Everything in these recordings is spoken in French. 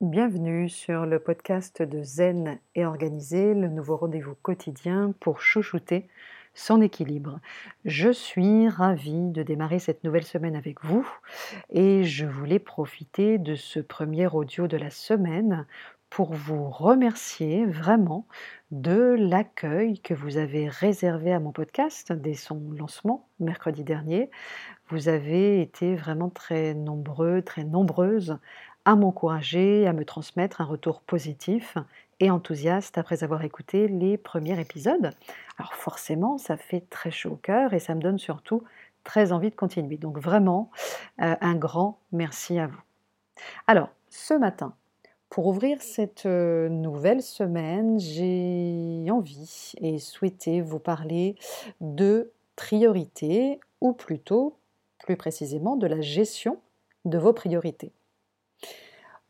Bienvenue sur le podcast de Zen et Organisé, le nouveau rendez-vous quotidien pour chouchouter son équilibre. Je suis ravie de démarrer cette nouvelle semaine avec vous et je voulais profiter de ce premier audio de la semaine pour vous remercier vraiment de l'accueil que vous avez réservé à mon podcast dès son lancement mercredi dernier. Vous avez été vraiment très nombreux, très nombreuses à m'encourager, à me transmettre un retour positif et enthousiaste après avoir écouté les premiers épisodes. Alors forcément, ça fait très chaud au cœur et ça me donne surtout très envie de continuer. Donc vraiment, euh, un grand merci à vous. Alors, ce matin, pour ouvrir cette euh, nouvelle semaine, j'ai envie et souhaité vous parler de priorité, ou plutôt, plus précisément, de la gestion de vos priorités.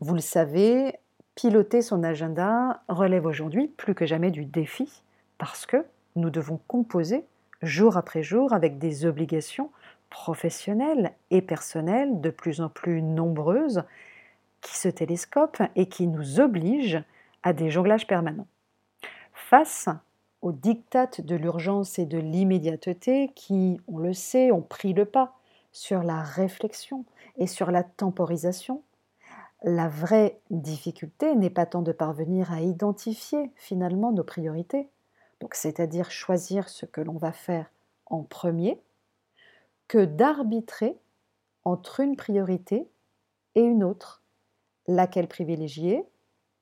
Vous le savez, piloter son agenda relève aujourd'hui plus que jamais du défi parce que nous devons composer jour après jour avec des obligations professionnelles et personnelles de plus en plus nombreuses qui se télescopent et qui nous obligent à des jonglages permanents. Face aux dictates de l'urgence et de l'immédiateté qui, on le sait, ont pris le pas sur la réflexion et sur la temporisation, la vraie difficulté n'est pas tant de parvenir à identifier finalement nos priorités, donc c'est-à-dire choisir ce que l'on va faire en premier, que d'arbitrer entre une priorité et une autre, laquelle privilégier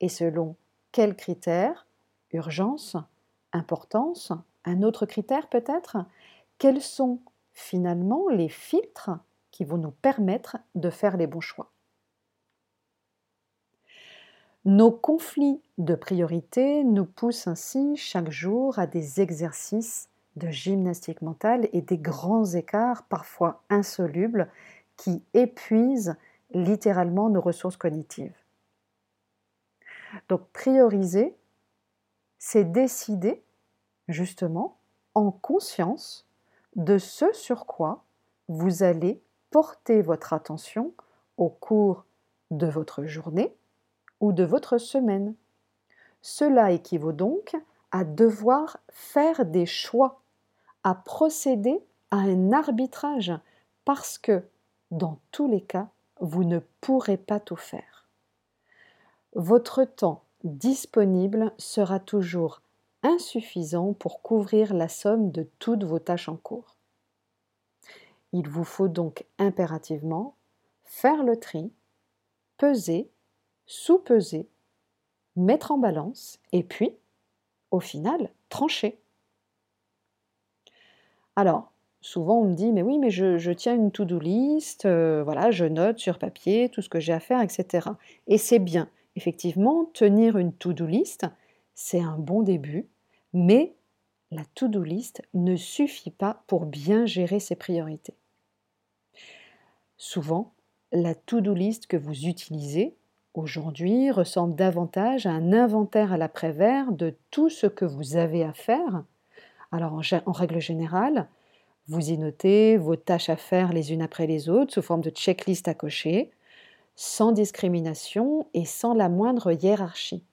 et selon quels critères, urgence, importance, un autre critère peut-être, quels sont finalement les filtres qui vont nous permettre de faire les bons choix? Nos conflits de priorité nous poussent ainsi chaque jour à des exercices de gymnastique mentale et des grands écarts parfois insolubles qui épuisent littéralement nos ressources cognitives. Donc prioriser, c'est décider justement en conscience de ce sur quoi vous allez porter votre attention au cours de votre journée ou de votre semaine. Cela équivaut donc à devoir faire des choix, à procéder à un arbitrage, parce que, dans tous les cas, vous ne pourrez pas tout faire. Votre temps disponible sera toujours insuffisant pour couvrir la somme de toutes vos tâches en cours. Il vous faut donc impérativement faire le tri, peser sous-peser, mettre en balance et puis, au final, trancher. Alors, souvent on me dit, mais oui, mais je, tiens une to-do list, euh, voilà, je note sur papier tout ce que j'ai à faire, etc. Et c'est bien, effectivement, tenir une to-do list, c'est un bon début, mais la to-do list ne suffit pas pour bien gérer ses priorités. Souvent, la to-do list que vous utilisez aujourd'hui ressemble davantage à un inventaire à l'après-vert de tout ce que vous avez à faire. Alors en, règle générale, vous y notez vos tâches à faire les unes après les autres sous forme de checklist à cocher, sans discrimination et sans la moindre hiérarchie.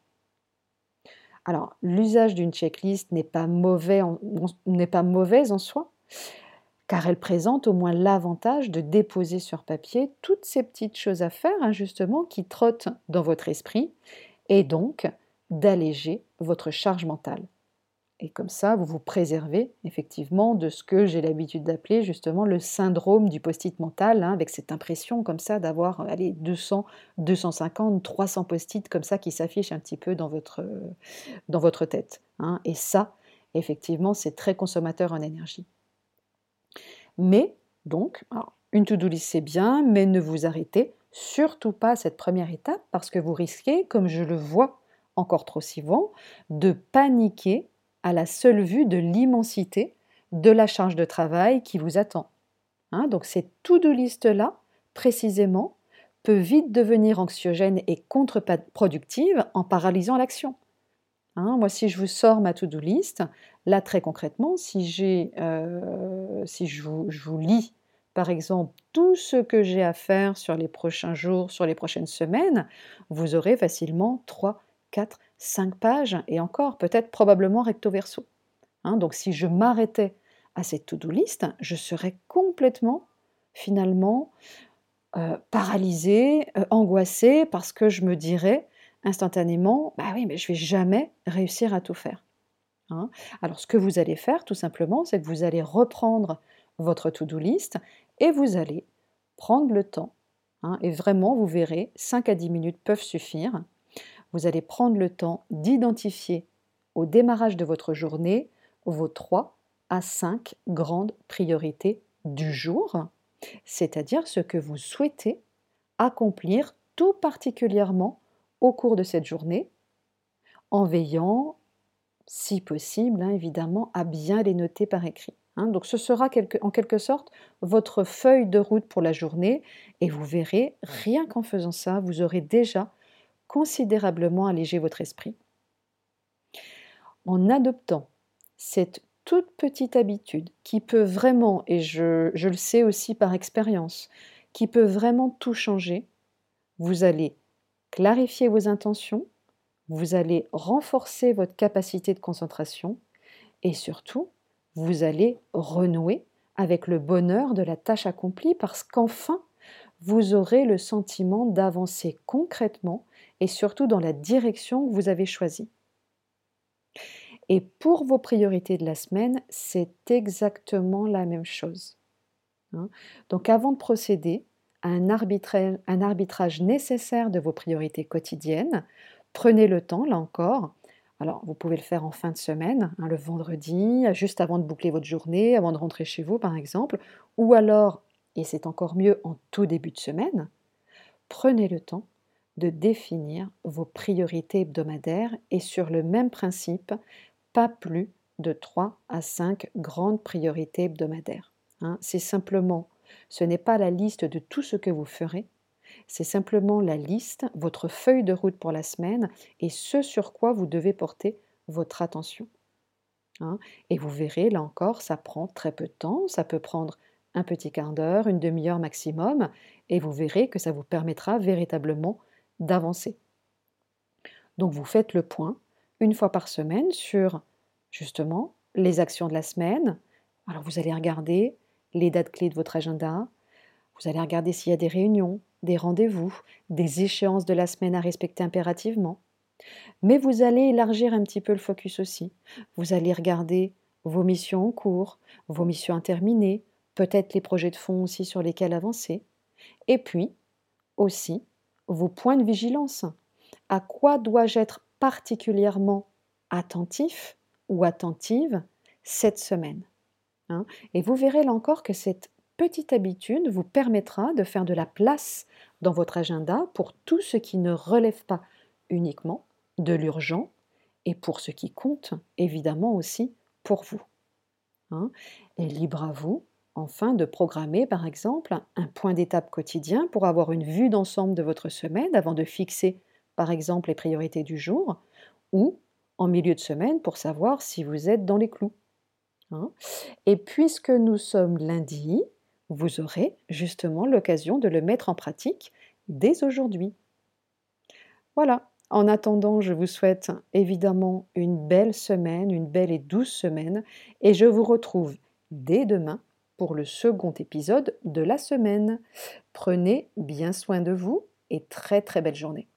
Alors, l'usage d'une checklist n'est pas, mauvais pas mauvaise en soi, car elle présente au moins l'avantage de déposer sur papier toutes ces petites choses à faire, hein, justement, qui trottent dans votre esprit, et donc d'alléger votre charge mentale. Et comme ça, vous vous préservez effectivement de ce que j'ai l'habitude d'appeler justement le syndrome du post-it mental, hein, avec cette impression comme ça d'avoir allez, 200, 250, 300 post-it comme ça qui s'affichent un petit peu dans votre, votre tête. Hein. Et ça, effectivement, c'est très consommateur en énergie. Mais, donc, une to-do list c'est bien, mais ne vous arrêtez surtout pas à cette première étape parce que vous risquez, comme je le vois encore trop souvent, de paniquer à la seule vue de l'immensité de la charge de travail qui vous attend. Hein, donc cette to-do list-là, précisément, peut vite devenir anxiogène et contre-productive en paralysant l'action. Hein, moi, si je vous sors ma to-do list, là très concrètement, si, j'ai, euh, si je, vous, lis par exemple tout ce que j'ai à faire sur les prochains jours, sur les prochaines semaines, vous aurez facilement 3, 4, 5 pages et encore peut-être probablement recto verso. Hein, donc si je m'arrêtais à cette to-do list, je serais complètement finalement euh, paralysée, euh, angoissée, parce que je me dirais instantanément, bah oui, mais je vais jamais réussir à tout faire. Hein. Alors ce que vous allez faire tout simplement, c'est que vous allez reprendre votre to-do list et vous allez prendre le temps, hein, et vraiment vous verrez, 5 à 10 minutes peuvent suffire, vous allez prendre le temps d'identifier au démarrage de votre journée vos 3 à 5 grandes priorités du jour, c'est-à-dire ce que vous souhaitez accomplir tout particulièrement au cours de cette journée, en veillant, si possible, hein, évidemment, à bien les noter par écrit. Hein. donc ce sera en quelque sorte votre feuille de route pour la journée et vous verrez, rien qu'en faisant ça, vous aurez déjà considérablement allégé votre esprit. En adoptant cette toute petite habitude qui peut vraiment, et je le sais aussi par expérience, qui peut vraiment tout changer, vous allez clarifier vos intentions, vous allez renforcer votre capacité de concentration et surtout, vous allez renouer avec le bonheur de la tâche accomplie parce qu'enfin, vous aurez le sentiment d'avancer concrètement et surtout dans la direction que vous avez choisie. Et pour vos priorités de la semaine, c'est exactement la même chose. Hein. Donc avant de procéder un arbitrage, un arbitrage nécessaire de vos priorités quotidiennes, prenez le temps, là encore, alors, vous pouvez le faire en fin de semaine, hein, le vendredi, juste avant de boucler votre journée, avant de rentrer chez vous, par exemple, ou alors, et c'est encore mieux en tout début de semaine, prenez le temps de définir vos priorités hebdomadaires et sur le même principe, pas plus de 3 à 5 grandes priorités hebdomadaires. Hein. c'est simplement, ce n'est pas la liste de tout ce que vous ferez, c'est simplement la liste, votre feuille de route pour la semaine et ce sur quoi vous devez porter votre attention. Hein. et vous verrez, là encore, ça prend très peu de temps, ça peut prendre un petit quart d'heure, une demi-heure maximum, et vous verrez que ça vous permettra véritablement d'avancer. Donc vous faites le point une fois par semaine sur justement les actions de la semaine. Alors vous allez regarder les dates clés de votre agenda, vous allez regarder s'il y a des réunions, des rendez-vous, des échéances de la semaine à respecter impérativement. Mais vous allez élargir un petit peu le focus aussi. Vous allez regarder vos missions en cours, vos missions interminées, peut-être les projets de fond aussi sur lesquels avancer. Et puis, aussi, vos points de vigilance. À quoi dois-je être particulièrement attentif ou attentive cette semaine? Hein Et vous verrez là encore que cette petite habitude vous permettra de faire de la place dans votre agenda pour tout ce qui ne relève pas uniquement de l'urgent et pour ce qui compte évidemment aussi pour vous. Hein. et libre à vous, enfin, de programmer par exemple un point d'étape quotidien pour avoir une vue d'ensemble de votre semaine avant de fixer par exemple les priorités du jour ou en milieu de semaine pour savoir si vous êtes dans les clous. Hein. et puisque nous sommes lundi, vous aurez justement l'occasion de le mettre en pratique dès aujourd'hui. Voilà, en attendant, je vous souhaite évidemment une belle semaine, une belle et douce semaine, et je vous retrouve dès demain pour le second épisode de la semaine. Prenez bien soin de vous et très très belle journée.